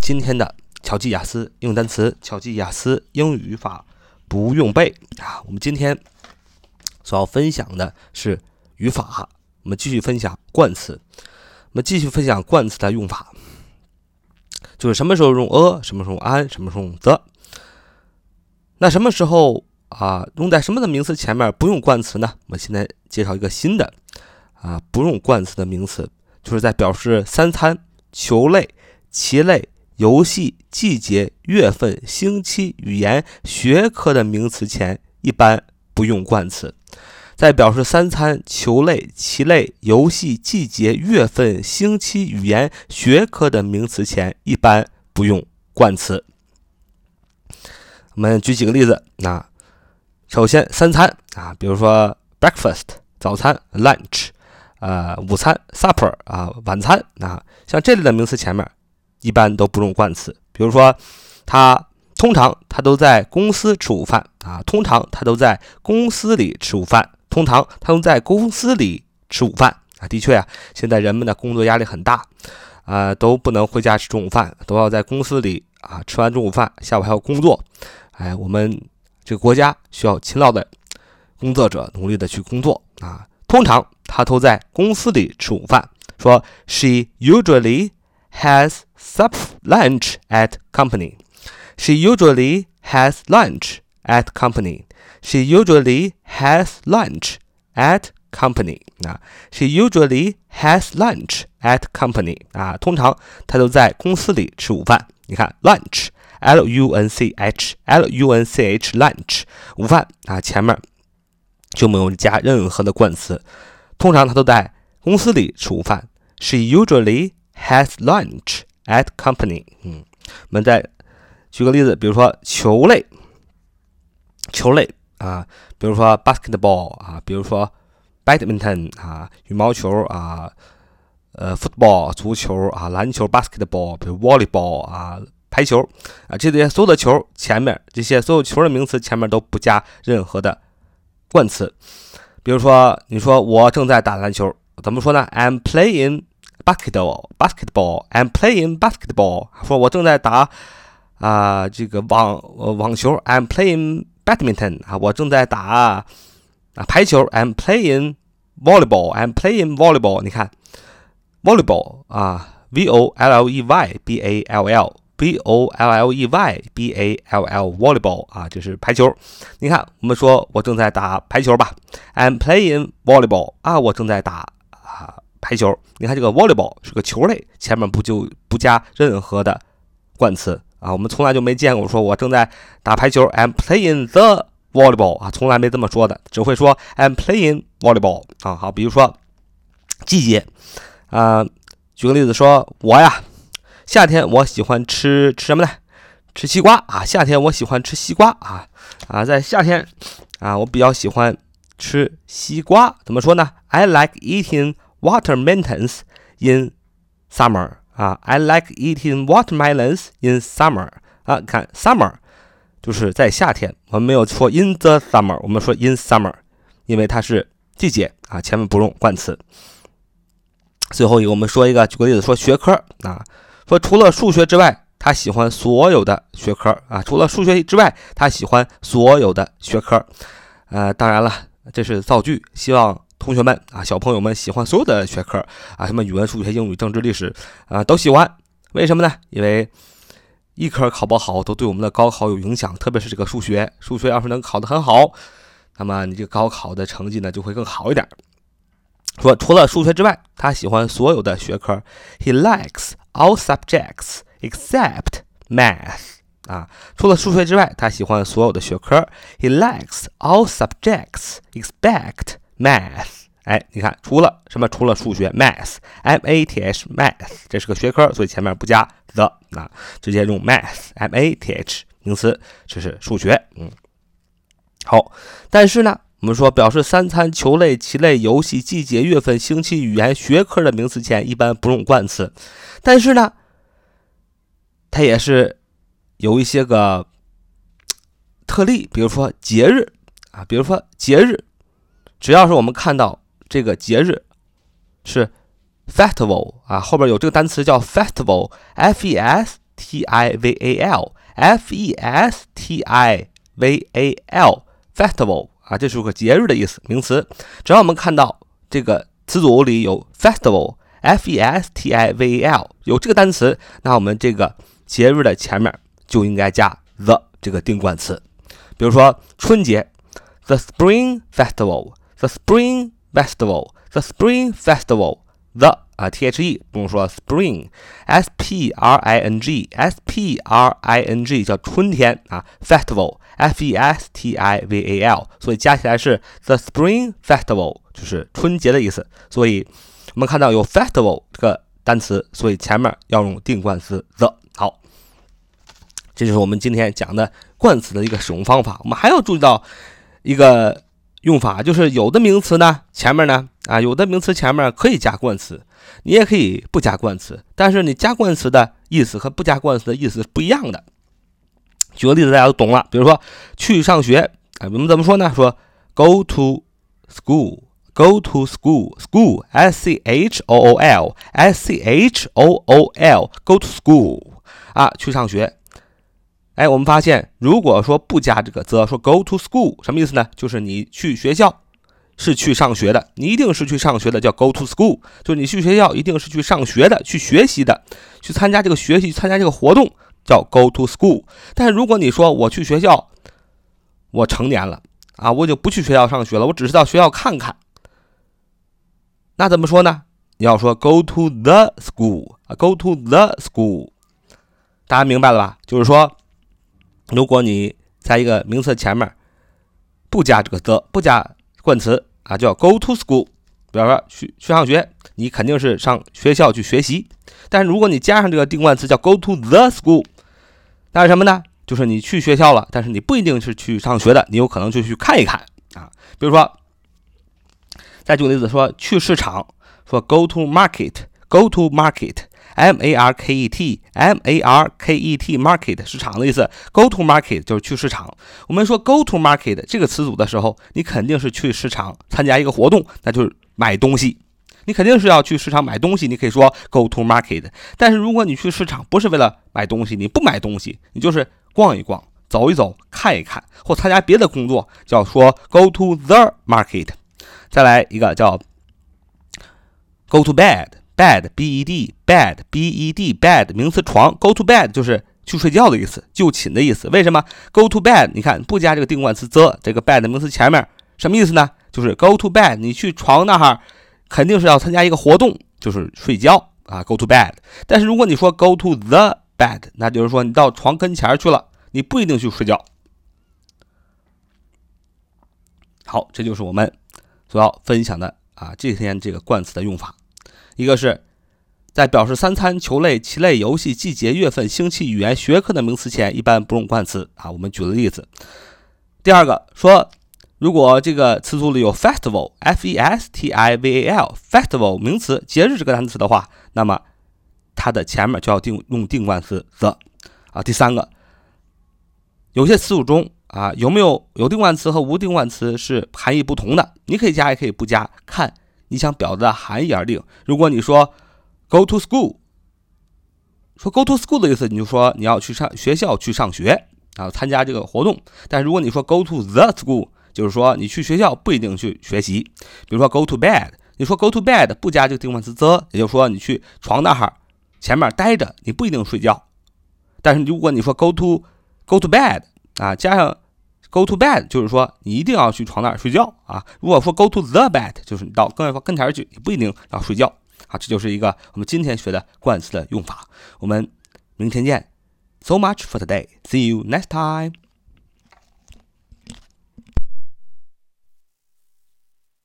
今天的巧记雅思英语单词、巧记雅思英语语法不用背啊！我们今天所要分享的是语法，我们继续分享冠词，我们继续分享冠词的用法，就是什么时候用 a，什么时候 an，什么时候用 the。那什么时候啊用在什么的名词前面不用冠词呢？我们现在介绍一个新的啊不用冠词的名词，就是在表示三餐、球类。棋类、游戏、季节、月份、星期、语言、学科的名词前一般不用冠词，在表示三餐、球类、棋类、游戏、季节、月份、星期、语言、学科的名词前一般不用冠词。我们举几个例子，那首先三餐啊，比如说 breakfast 早餐，lunch 啊午餐，supper 啊晚餐啊，像这类的名词前面。一般都不用冠词，比如说，他通常他都在公司吃午饭啊，通常他都在公司里吃午饭，通常他都在公司里吃午饭啊。的确啊，现在人们的工作压力很大啊，都不能回家吃中午饭，都要在公司里啊吃完中午饭，下午还要工作。哎，我们这个国家需要勤劳的工作者努力的去工作啊。通常他都在公司里吃午饭，说 She usually has sup lunch at company. She usually has lunch at company. She usually has lunch at company. 啊，She usually has lunch at company. 啊，通常她都在公司里吃午饭。你看，lunch，l u n c h，l u n c h，lunch，午饭啊，前面就没有加任何的冠词。通常她都在公司里吃午饭。She usually has lunch At company，嗯，我们再举个例子，比如说球类，球类啊，比如说 basketball 啊，比如说 badminton 啊，羽毛球啊，呃，football 足球啊，篮球 basketball，比如 volleyball 啊，排球啊，这些所有的球前面这些所有球的名词前面都不加任何的冠词，比如说你说我正在打篮球，怎么说呢？I'm playing。basketball basketball I'm playing basketball 说我正在打啊这个网呃网球 I'm playing badminton 啊我正在打啊排球 I'm playing volleyball I'm playing volleyball 你看 volleyball 啊 V O L L E Y B A L L V O L L E Y B A L L volleyball 啊这是排球你看我们说我正在打排球吧 I'm playing volleyball 啊我正在打啊 排球，你看这个 volleyball 是个球类，前面不就不加任何的冠词啊？我们从来就没见过说我正在打排球，I'm playing the volleyball 啊，从来没这么说的，只会说 I'm playing volleyball 啊。好，比如说季节啊，举个例子说，我呀，夏天我喜欢吃吃什么呢？吃西瓜啊，夏天我喜欢吃西瓜啊啊，在夏天啊，我比较喜欢吃西瓜，怎么说呢？I like eating Watermelons in summer 啊，I like eating watermelons in summer 啊，看 summer 就是在夏天，我们没有说 in the summer，我们说 in summer，因为它是季节啊，前面不用冠词。最后一个，我们说一个，举个例子，说学科啊，说除了数学之外，他喜欢所有的学科啊，除了数学之外，他喜欢所有的学科。呃，当然了，这是造句，希望。同学们啊，小朋友们喜欢所有的学科啊，什么语文、数学、英语、政治、历史啊，都喜欢。为什么呢？因为一科考不好，都对我们的高考有影响。特别是这个数学，数学要是能考得很好，那么你这个高考的成绩呢就会更好一点。说除了数学之外，他喜欢所有的学科。He likes all subjects except math. 啊，除了数学之外，他喜欢所有的学科。He likes all subjects except Math，哎，你看，除了什么？除了数学，Math，M A T H，Math，这是个学科，所以前面不加 the，啊，直接用 Math，M A T H，名词，这是数学。嗯，好，但是呢，我们说表示三餐、球类、棋类、游戏、季节、月份、星期、语言、学科的名词前一般不用冠词，但是呢，它也是有一些个特例，比如说节日啊，比如说节日。只要是我们看到这个节日是 festival 啊，后边有这个单词叫 festival，f e s t i v a l，f e s t i v a l，festival 啊，这是个节日的意思，名词。只要我们看到这个词组里有 festival，f e s t i v a l，有这个单词，那我们这个节日的前面就应该加 the 这个定冠词。比如说春节，the Spring festival The Spring Festival，the Spring Festival，the 啊，t h e 不用说，spring，s p r i n g，s p r i n g 叫春天啊，festival，f e s t i v a l，所以加起来是 the Spring Festival，就是春节的意思。所以我们看到有 festival 这个单词，所以前面要用定冠词 the。好，这就是我们今天讲的冠词的一个使用方法。我们还要注意到一个用法，就是有的名词呢，前面呢，啊，有的名词前面可以加冠词。你也可以不加冠词，但是你加冠词的意思和不加冠词的意思是不一样的。举个例子，大家都懂了。比如说去上学，哎，我们怎么说呢？说 go to school，go to school，school，s c h o o l，s c h o o l，go to school，啊，去上学。哎，我们发现，如果说不加这个 the，，说 go to school，什么意思呢？就是你去学校。是去上学的，你一定是去上学的，叫 go to school，就是你去学校一定是去上学的，去学习的，去参加这个学习，参加这个活动，叫 go to school。但是如果你说我去学校，我成年了啊，我就不去学校上学了，我只是到学校看看，那怎么说呢？你要说 go to the school 啊，go to the school，大家明白了吧？就是说，如果你在一个名词前面不加这个 the，不加。冠词啊，叫 go to school，比方说去去上学，你肯定是上学校去学习。但是如果你加上这个定冠词叫 go to the school，那是什么呢？就是你去学校了，但是你不一定是去上学的，你有可能就去看一看啊。比如说，再举个例子，说去市场，说 go to market，go to market。M A R K E T M A R K E T market 市场的意思，Go to market 就是去市场。我们说 Go to market 这个词组的时候，你肯定是去市场参加一个活动，那就是买东西。你肯定是要去市场买东西，你可以说 Go to market。但是如果你去市场不是为了买东西，你不买东西，你就是逛一逛、走一走、看一看，或参加别的工作，叫说 Go to the market。再来一个叫 Go to bed。Bed b e d bed b e d bed 名词床 go to bed 就是去睡觉的意思，就寝的意思。为什么 go to bed？你看不加这个定冠词 the，这个 bed 名词前面什么意思呢？就是 go to bed，你去床那哈肯定是要参加一个活动，就是睡觉啊。go to bed。但是如果你说 go to the bed，那就是说你到床跟前去了，你不一定去睡觉。好，这就是我们所要分享的啊，这天这个冠词的用法。一个是在表示三餐、球类、棋类、游戏、季节、月份、星期、语言、学科的名词前，一般不用冠词啊。我们举个例子。第二个说，如果这个词组里有 festival，f e s t i v a l，festival 名词节日这个单词的话，那么它的前面就要定用定冠词 the 啊。第三个，有些词组中啊有没有有定冠词和无定冠词是含义不同的，你可以加也可以不加，看。你想表达的含义而定。如果你说 go to school，说 go to school 的意思，你就说你要去上学校去上学啊，参加这个活动。但如果你说 go to the school，就是说你去学校不一定去学习。比如说 go to bed，你说 go to bed 不加这个定冠词 the，也就是说你去床那哈前面待着，你不一定睡觉。但是如果你说 go to go to bed 啊，加上 Go to bed 就是说你一定要去床那儿睡觉啊。如果说 go to the bed 就是你到跟跟前去，你不一定要睡觉啊。这就是一个我们今天学的冠词的用法。我们明天见。So much for today. See you next time.